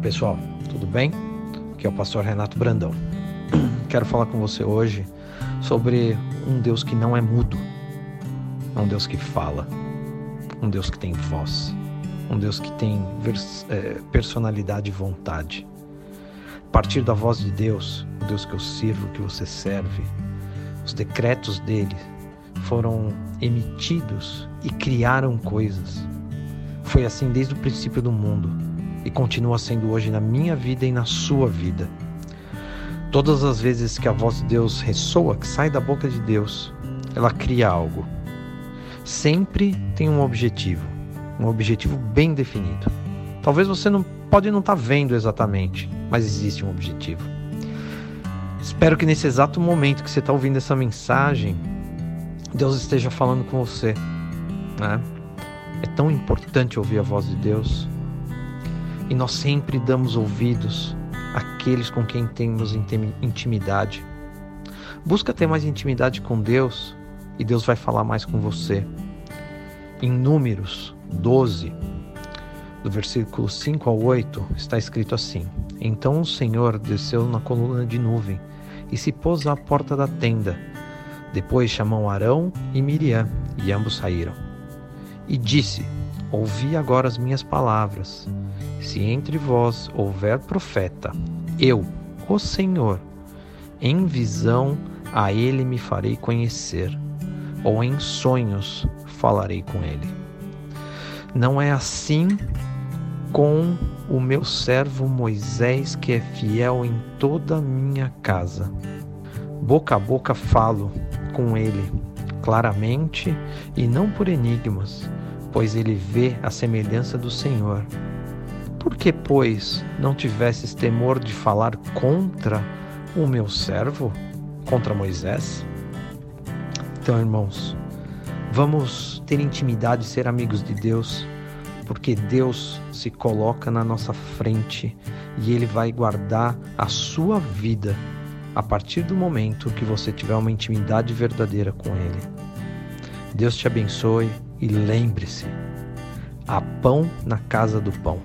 pessoal, tudo bem? Aqui é o pastor Renato Brandão. Quero falar com você hoje sobre um Deus que não é mudo, um Deus que fala, um Deus que tem voz, um Deus que tem é, personalidade e vontade. A partir da voz de Deus, o Deus que eu sirvo, que você serve, os decretos dele foram emitidos e criaram coisas. Foi assim desde o princípio do mundo e continua sendo hoje na minha vida e na sua vida. Todas as vezes que a voz de Deus ressoa, que sai da boca de Deus, ela cria algo. Sempre tem um objetivo, um objetivo bem definido. Talvez você não pode não estar tá vendo exatamente, mas existe um objetivo. Espero que nesse exato momento que você está ouvindo essa mensagem, Deus esteja falando com você. Né? É tão importante ouvir a voz de Deus. E nós sempre damos ouvidos àqueles com quem temos intimidade. Busca ter mais intimidade com Deus e Deus vai falar mais com você. Em Números 12, do versículo 5 ao 8, está escrito assim: Então o Senhor desceu na coluna de nuvem e se pôs à porta da tenda. Depois chamou Arão e Miriam, e ambos saíram. E disse: Ouvi agora as minhas palavras. Se entre vós houver profeta, eu, o Senhor, em visão a ele me farei conhecer, ou em sonhos falarei com ele. Não é assim com o meu servo Moisés, que é fiel em toda a minha casa. Boca a boca falo com ele, claramente e não por enigmas pois ele vê a semelhança do Senhor. Que, pois, não tivesses temor de falar contra o meu servo, contra Moisés? Então, irmãos, vamos ter intimidade e ser amigos de Deus, porque Deus se coloca na nossa frente e Ele vai guardar a sua vida a partir do momento que você tiver uma intimidade verdadeira com Ele. Deus te abençoe e lembre-se: há pão na casa do pão.